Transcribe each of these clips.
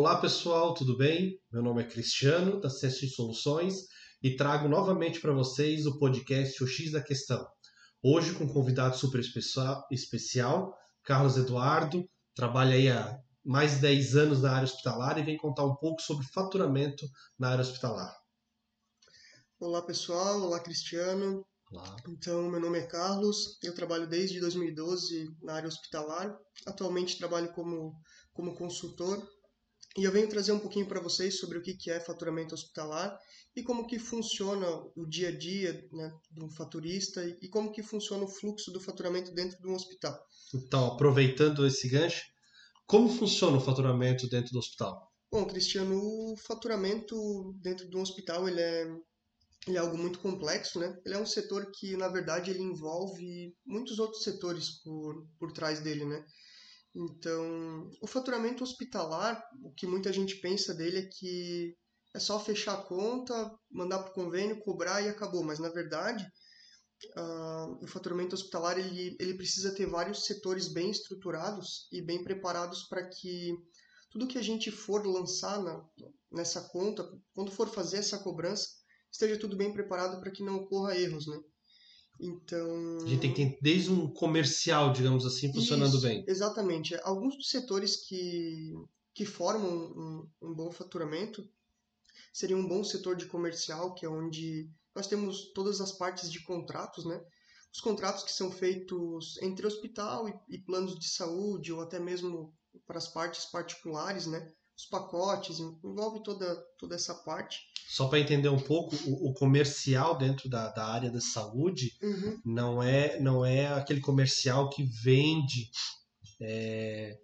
Olá pessoal, tudo bem? Meu nome é Cristiano, da CSX Soluções, e trago novamente para vocês o podcast O X da Questão. Hoje com um convidado super especial, Carlos Eduardo, trabalha aí há mais de 10 anos na área hospitalar e vem contar um pouco sobre faturamento na área hospitalar. Olá pessoal, olá Cristiano. Olá. Então, meu nome é Carlos, eu trabalho desde 2012 na área hospitalar. Atualmente trabalho como, como consultor e eu venho trazer um pouquinho para vocês sobre o que é faturamento hospitalar e como que funciona o dia a dia né, de um faturista e como que funciona o fluxo do faturamento dentro de um hospital. Então, aproveitando esse gancho, como funciona o faturamento dentro do hospital? Bom, Cristiano, o faturamento dentro de um hospital ele é, ele é algo muito complexo, né? Ele é um setor que, na verdade, ele envolve muitos outros setores por, por trás dele, né? Então, o faturamento hospitalar, o que muita gente pensa dele é que é só fechar a conta, mandar para o convênio, cobrar e acabou. Mas, na verdade, uh, o faturamento hospitalar ele, ele precisa ter vários setores bem estruturados e bem preparados para que tudo que a gente for lançar na, nessa conta, quando for fazer essa cobrança, esteja tudo bem preparado para que não ocorra erros, né? Então. A gente tem que ter desde um comercial, digamos assim, funcionando Isso, bem. Exatamente. Alguns dos setores que, que formam um, um bom faturamento seria um bom setor de comercial, que é onde nós temos todas as partes de contratos, né? Os contratos que são feitos entre hospital e, e planos de saúde, ou até mesmo para as partes particulares, né? Os pacotes, envolve toda, toda essa parte. Só para entender um pouco, o, o, comercial dentro da, da área da saúde Uhum. não é não é aquele comercial que vende é,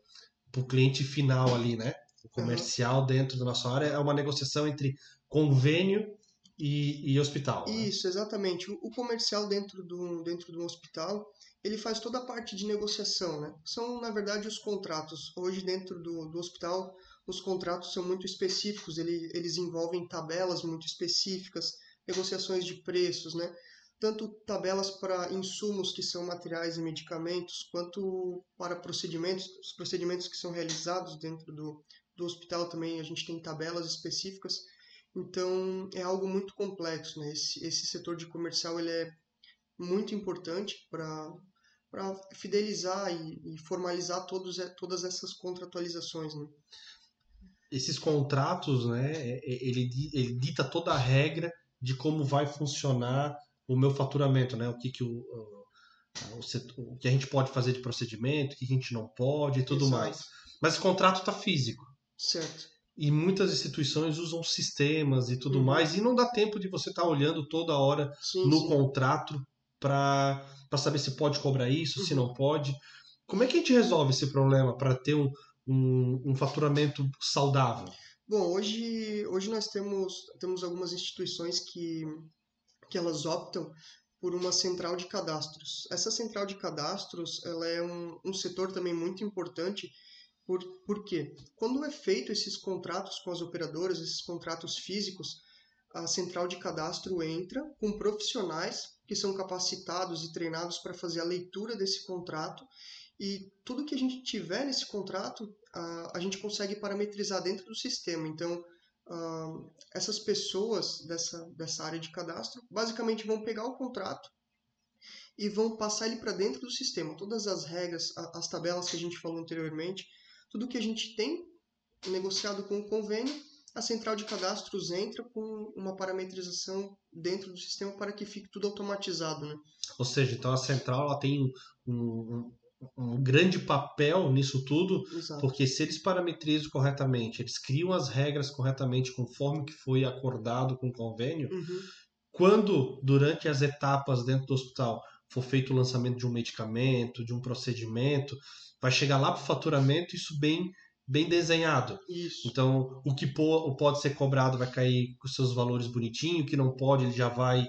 para o cliente final ali, né? O comercial dentro da nossa área é uma negociação entre convênio e, e hospital. né? Isso, exatamente. O, o comercial dentro do, dentro de um hospital, ele faz toda a parte de negociação, né? São, na verdade, os contratos. Hoje, dentro do, do hospital, os contratos são muito específicos, ele, eles envolvem tabelas muito específicas, negociações de preços, né? Tanto tabelas para insumos que são materiais e medicamentos, quanto para procedimentos, os procedimentos que são realizados dentro do, do hospital também a gente tem tabelas específicas. Então é algo muito complexo, né? Esse, esse setor de comercial ele é muito importante para para fidelizar e, e formalizar todos, todas essas contratualizações, né? Esses contratos, né? é- é- Ele, ele dita toda a regra de como vai funcionar o meu faturamento, né? O que que o, o, setor- o que a gente pode fazer de procedimento, o que a gente não pode e tudo Exato. mais. Mas o contrato está físico. Certo. E muitas instituições usam sistemas e tudo Uhum. mais, e não dá tempo de você estar olhando toda hora Sim, no sim. contrato para saber se pode cobrar isso, se Uhum. não pode. Como é que a gente resolve esse problema para ter um, um, um faturamento saudável? Bom, hoje, hoje nós temos, temos algumas instituições que, que elas optam por uma central de cadastros. Essa central de cadastros ela é um, um setor também muito importante, por, por quê? Quando é feito esses contratos com as operadoras, esses contratos físicos, a central de cadastro entra com profissionais que são capacitados e treinados para fazer a leitura desse contrato e tudo que a gente tiver nesse contrato, a, a gente consegue parametrizar dentro do sistema. Então, ah, essas pessoas dessa, dessa área de cadastro basicamente vão pegar o contrato e vão passar ele para dentro do sistema. Todas as regras, as tabelas que a gente falou anteriormente, tudo que a gente tem negociado com o convênio, a central de cadastros entra com uma parametrização dentro do sistema para que fique tudo automatizado, né? Ou seja, então a central ela tem um, um grande papel nisso tudo, Exato. porque se eles parametrizam corretamente, eles criam as regras corretamente conforme que foi acordado com o convênio, Uhum. quando durante as etapas dentro do hospital for feito o lançamento de um medicamento, de um procedimento, vai chegar lá para o faturamento isso bem bem desenhado. Isso. Então, o que po- pode ser cobrado vai cair com seus valores bonitinho, o que não pode ele já vai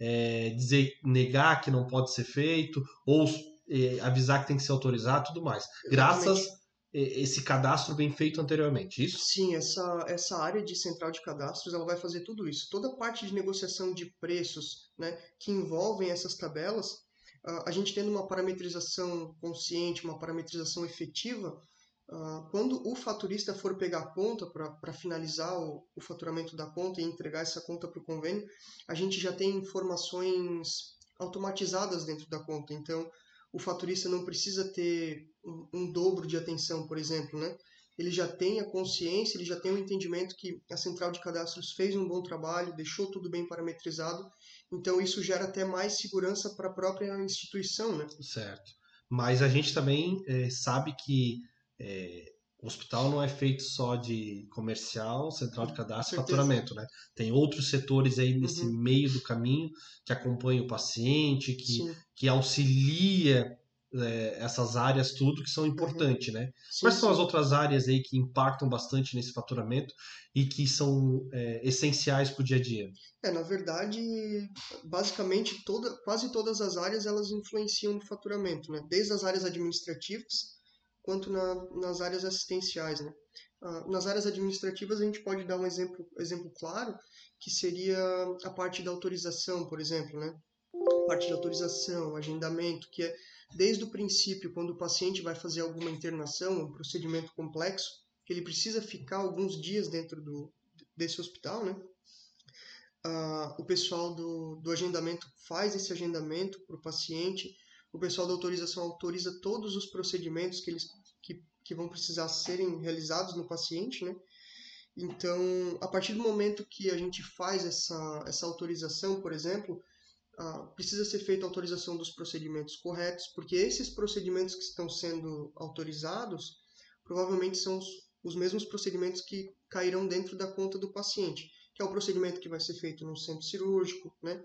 é, dizer negar que não pode ser feito ou é, avisar que tem que ser autorizado, tudo mais. Graças Exatamente. a esse cadastro bem feito anteriormente. Isso? Sim, essa, essa área de central de cadastros ela vai fazer tudo isso. Toda a parte de negociação de preços né, que envolvem essas tabelas, a gente tendo uma parametrização consciente, uma parametrização efetiva, quando o faturista for pegar a conta para finalizar o, o, faturamento da conta e entregar essa conta para o convênio, a gente já tem informações automatizadas dentro da conta. Então, o faturista não precisa ter um, um dobro de atenção, por exemplo, né? Ele já tem a consciência, ele já tem o entendimento que a central de cadastros fez um bom trabalho, deixou tudo bem parametrizado. Então, isso gera até mais segurança para a própria instituição, né? Certo. Mas a gente também é, sabe que é, o hospital não é feito só de comercial, central de cadastro e faturamento, né? Tem outros setores aí nesse uhum. meio do caminho que acompanham o paciente, que, que auxilia é, essas áreas tudo que são importantes, uhum. né? Sim, Quais são sim. as outras áreas aí que impactam bastante nesse faturamento e que são é, essenciais para o dia a dia? É, na verdade, basicamente toda, quase todas as áreas elas influenciam no faturamento, né? Desde as áreas administrativas, quanto na, nas áreas assistenciais. Né? Ah, nas áreas administrativas, a gente pode dar um exemplo, exemplo claro, que seria a parte da autorização, por exemplo. Né? A parte de autorização, agendamento, que é desde o princípio, quando o paciente vai fazer alguma internação, um procedimento complexo, que ele precisa ficar alguns dias dentro do, desse hospital, né? Uh, o pessoal do, do agendamento faz esse agendamento para o paciente, o pessoal da autorização autoriza todos os procedimentos que, eles, que, que vão precisar serem realizados no paciente, né? Então, a partir do momento que a gente faz essa, essa autorização, por exemplo, precisa ser feita a autorização dos procedimentos corretos, porque esses procedimentos que estão sendo autorizados provavelmente são os, os mesmos procedimentos que cairão dentro da conta do paciente, que é o procedimento que vai ser feito no centro cirúrgico, né?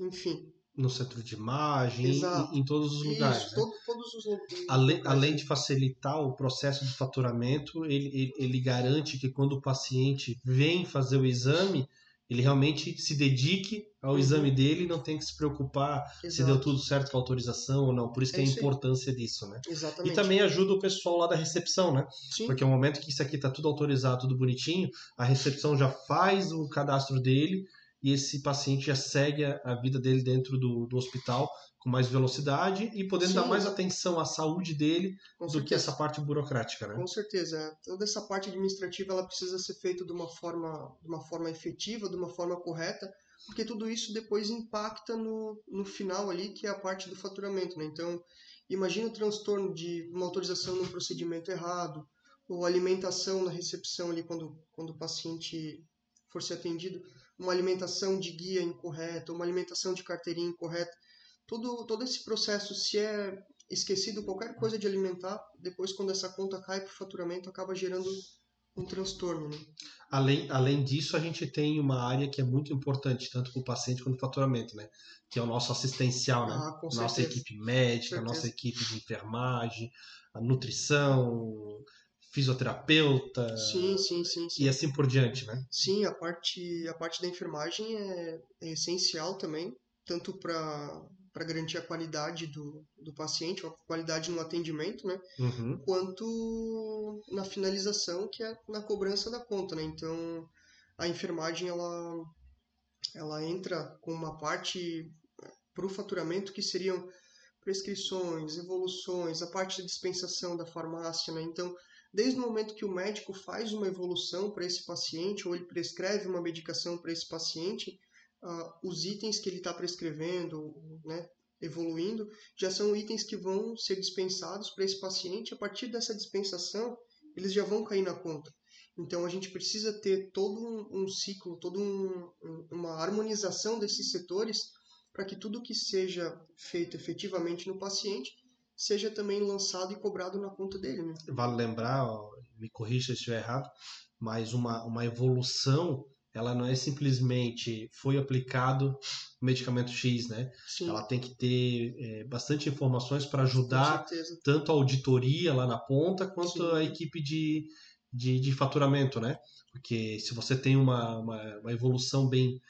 Enfim, no centro de imagem, em, em, todos os lugares. Isso, né? todo, todos os lugares. Além, além de facilitar o processo de faturamento, ele, ele, ele, garante que quando o paciente vem fazer o exame, ele realmente se dedique ao uhum. exame dele e não tem que se preocupar Exato. se deu tudo certo com a autorização ou não. Por isso que é, é a importância disso, né? Exatamente. E também ajuda o pessoal lá da recepção, né? Sim. Porque no momento que isso aqui está tudo autorizado, tudo bonitinho, a recepção já faz o cadastro dele e esse paciente já segue a vida dele dentro do, do hospital com mais velocidade e podendo Sim. dar mais atenção à saúde dele com do certeza. que essa parte burocrática, né? Com certeza. Toda essa parte administrativa ela precisa ser feita de uma forma, de uma forma efetiva, de uma forma correta, porque tudo isso depois impacta no, no final ali, que é a parte do faturamento, né? Então, imagina o transtorno de uma autorização num procedimento errado, ou alimentação na recepção ali quando, quando o paciente for ser atendido uma alimentação de guia incorreta, uma alimentação de carteirinha incorreta. Tudo, todo esse processo, se é esquecido qualquer coisa de alimentar, depois quando essa conta cai para o faturamento, acaba gerando um transtorno. Né? Além, além disso, a gente tem uma área que é muito importante, tanto para o paciente quanto para o faturamento, né? que é o nosso assistencial, né? Ah, nossa equipe médica, nossa equipe de enfermagem, a nutrição, fisioterapeuta sim, sim, sim, sim, e assim por diante, né? Sim, a parte, a parte da enfermagem é, é essencial também, tanto para para garantir a qualidade do, do paciente, a qualidade no atendimento, né? Uhum. Quanto na finalização, que é na cobrança da conta, né? Então, a enfermagem, ela, ela entra com uma parte para o faturamento que seriam prescrições, evoluções, a parte de dispensação da farmácia, né? Então, desde o momento que o médico faz uma evolução para esse paciente ou ele prescreve uma medicação para esse paciente, uh, os itens que ele está prescrevendo, né, evoluindo, já são itens que vão ser dispensados para esse paciente. A partir dessa dispensação, eles já vão cair na conta. Então a gente precisa ter todo um, um ciclo, toda um, uma harmonização desses setores para que tudo que seja feito efetivamente no paciente seja também lançado e cobrado na conta dele. Né? Vale lembrar, ó, me corrija se estiver errado, mas uma, uma evolução ela não é simplesmente foi aplicado o medicamento X, né? Sim. Ela tem que ter é, bastante informações para ajudar tanto a auditoria lá na ponta quanto Sim. a equipe de, de, de, faturamento, né? Porque se você tem uma, uma, uma evolução bem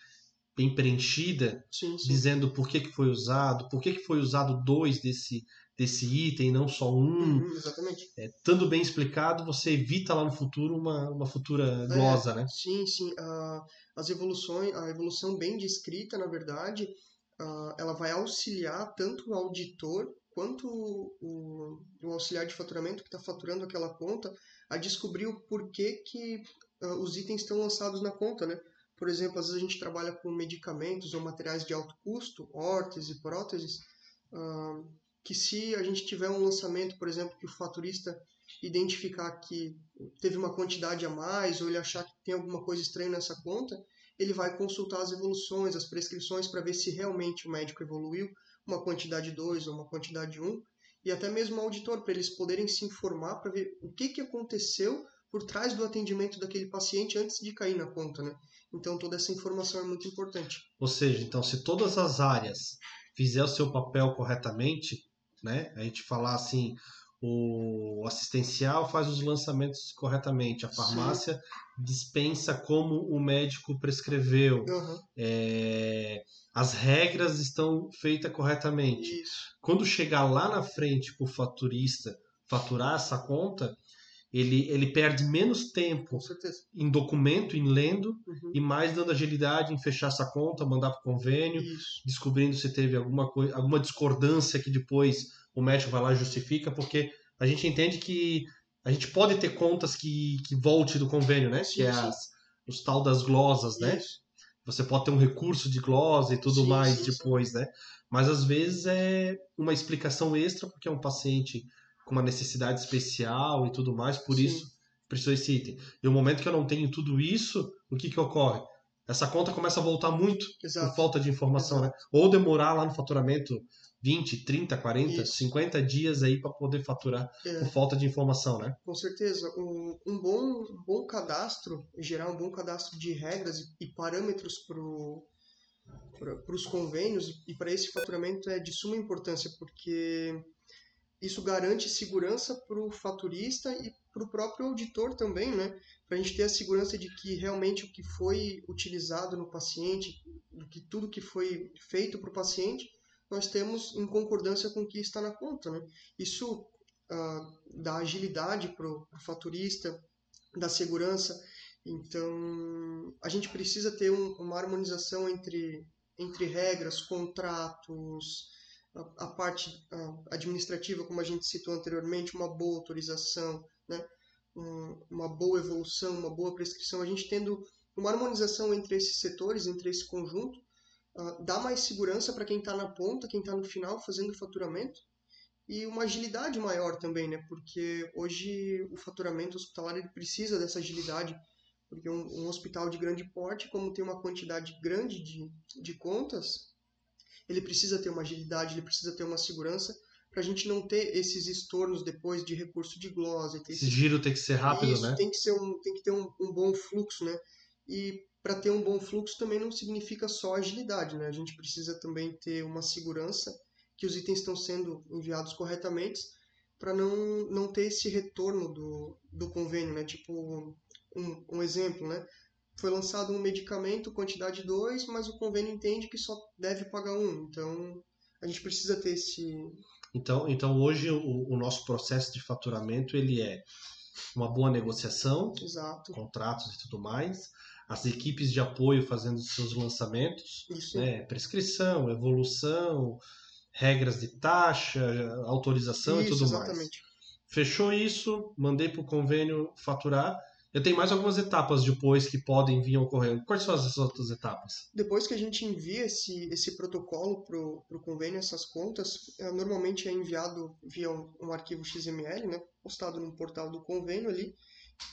bem preenchida, sim, sim. dizendo por que, que foi usado, por que, que foi usado dois desse, desse item, não só um. Uhum, exatamente. É, estando bem explicado, você evita lá no futuro uma, uma futura glosa, é, né? Sim, sim. Uh, as evoluções, a evolução bem descrita, na verdade, uh, ela vai auxiliar tanto o auditor quanto o, o auxiliar de faturamento que está faturando aquela conta a descobrir o porquê que uh, os itens estão lançados na conta, né? Por exemplo, às vezes a gente trabalha com medicamentos ou materiais de alto custo, órteses e próteses, que se a gente tiver um lançamento, por exemplo, que o faturista identificar que teve uma quantidade a mais ou ele achar que tem alguma coisa estranha nessa conta, ele vai consultar as evoluções, as prescrições para ver se realmente o médico evoluiu uma quantidade 2 ou uma quantidade 1, um, e até mesmo o auditor, para eles poderem se informar para ver o que, que aconteceu por trás do atendimento daquele paciente antes de cair na conta, né? Então toda essa informação é muito importante. Ou seja, então se todas as áreas fizer o seu papel corretamente, né? A gente falar assim, o assistencial faz os lançamentos corretamente, a farmácia Sim. dispensa como o médico prescreveu, uhum. é, as regras estão feitas corretamente. Isso. Quando chegar lá na frente para o faturista faturar essa conta, ele, ele perde menos tempo em documento, em lendo, uhum. e mais dando agilidade em fechar essa conta, mandar para o convênio, Isso. descobrindo se teve alguma, coisa, alguma discordância que depois o médico vai lá e justifica, porque a gente entende que a gente pode ter contas que, que volte do convênio, né? Sim, que é as, os tal das glosas, né? Isso. Você pode ter um recurso de glosa e tudo sim, mais sim, depois, né? Mas às vezes é uma explicação extra porque é um paciente com uma necessidade especial e tudo mais, por isso precisou esse item. E no momento que eu não tenho tudo isso, o que que ocorre? Essa conta começa a voltar muito Exato. por falta de informação, Exato. né? Ou demorar lá no faturamento 20, 30, 40, Isso. 50 dias aí para poder faturar É. por falta de informação, né? Com certeza, um, um bom, um bom cadastro, gerar um bom cadastro de regras e, e parâmetros para os convênios e para esse faturamento é de suma importância, porque isso garante segurança para o faturista e para o próprio auditor também, né? Para a gente ter a segurança de que realmente o que foi utilizado no paciente, do que tudo que foi feito para o paciente, nós temos em concordância com o que está na conta, né? Isso ah, dá agilidade para o faturista, dá segurança. Então, a gente precisa ter um, uma harmonização entre, entre regras, contratos, a, parte ah, administrativa, como a gente citou anteriormente, uma boa autorização, né? Um, uma boa evolução, uma boa prescrição. A gente tendo uma harmonização entre esses setores, entre esse conjunto, uh, dá mais segurança para quem está na ponta, quem está no final fazendo o faturamento e uma agilidade maior também, né? Porque hoje o faturamento hospitalar ele precisa dessa agilidade, porque um, um hospital de grande porte, como tem uma quantidade grande de, de contas, ele precisa ter uma agilidade, ele precisa ter uma segurança para a gente não ter esses estornos depois de recurso de glosa. Esse giro tem que ser rápido, Isso, né? Tem que, ser um, tem que ter um, um bom fluxo, né? E para ter um bom fluxo também não significa só agilidade, né? A gente precisa também ter uma segurança que os itens estão sendo enviados corretamente para não, não ter esse retorno do, do convênio, né? Tipo, um, um exemplo, né? Foi lançado um medicamento, quantidade 2, mas o convênio entende que só deve pagar um. Então, a gente precisa ter esse... Então, então hoje o, o nosso processo de faturamento ele é uma boa negociação, Exato. contratos e tudo mais, as equipes de apoio fazendo seus lançamentos, né, prescrição, evolução, regras de taxa, autorização Isso, e tudo exatamente. mais. Fechou isso, mandei para o convênio faturar. Eu tenho mais algumas etapas depois que podem vir ocorrendo. Quais são as outras etapas? Depois que a gente envia esse, esse protocolo para o convênio, essas contas, é, normalmente é enviado via um, um, arquivo XML, né, postado no portal do convênio ali.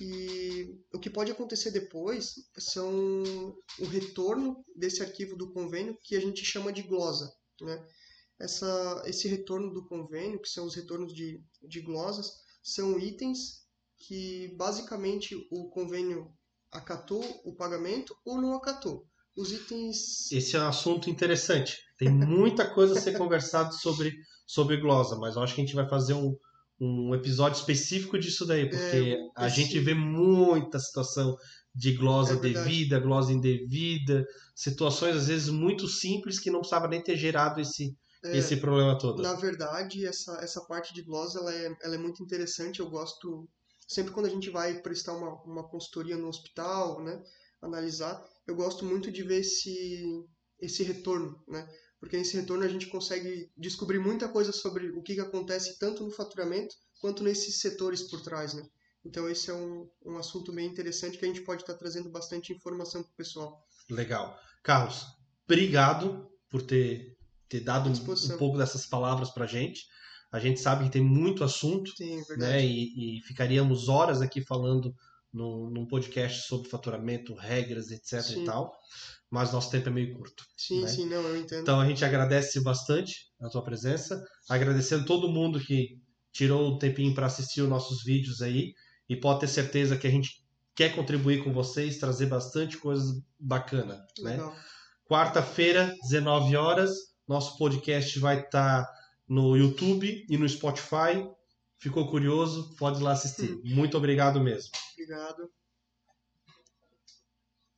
E o que pode acontecer depois são o retorno desse arquivo do convênio que a gente chama de glosa. Né? Essa, esse retorno do convênio, que são os retornos de, de glosas, são itens que basicamente o convênio acatou o pagamento ou não acatou. Os itens. Esse é um assunto interessante. Tem muita coisa a ser conversado sobre, sobre glosa, mas eu acho que a gente vai fazer um, um episódio específico disso daí, porque É, a gente vê muita situação de glosa É devida, glosa indevida, situações às vezes muito simples que não precisava nem ter gerado esse, É, esse problema todo. Na verdade, essa, essa parte de glosa ela é, ela é muito interessante. Eu gosto, sempre quando a gente vai prestar uma, uma consultoria no hospital, né, analisar, eu gosto muito de ver esse, esse retorno, né? porque nesse retorno a gente consegue descobrir muita coisa sobre o que, que acontece tanto no faturamento quanto nesses setores por trás, né? Então esse é um, um assunto bem interessante que a gente pode estar trazendo bastante informação para o pessoal. Legal. Carlos, obrigado por ter, ter dado um, um, pouco dessas palavras para a gente. A gente sabe que tem muito assunto, Sim, é né? E, e, ficaríamos horas aqui falando no, num podcast sobre faturamento, regras, etc Sim. e tal. Mas nosso tempo é meio curto. Sim, né? sim, não, eu entendo. Então a gente agradece bastante a tua presença, agradecendo todo mundo que tirou o tempinho para assistir os nossos vídeos aí e pode ter certeza que a gente quer contribuir com vocês, trazer bastante coisa bacana, né? Quarta-feira, 19 horas, nosso podcast vai estar tá no YouTube e no Spotify. Ficou curioso? Pode ir lá assistir. Muito obrigado mesmo. Obrigado.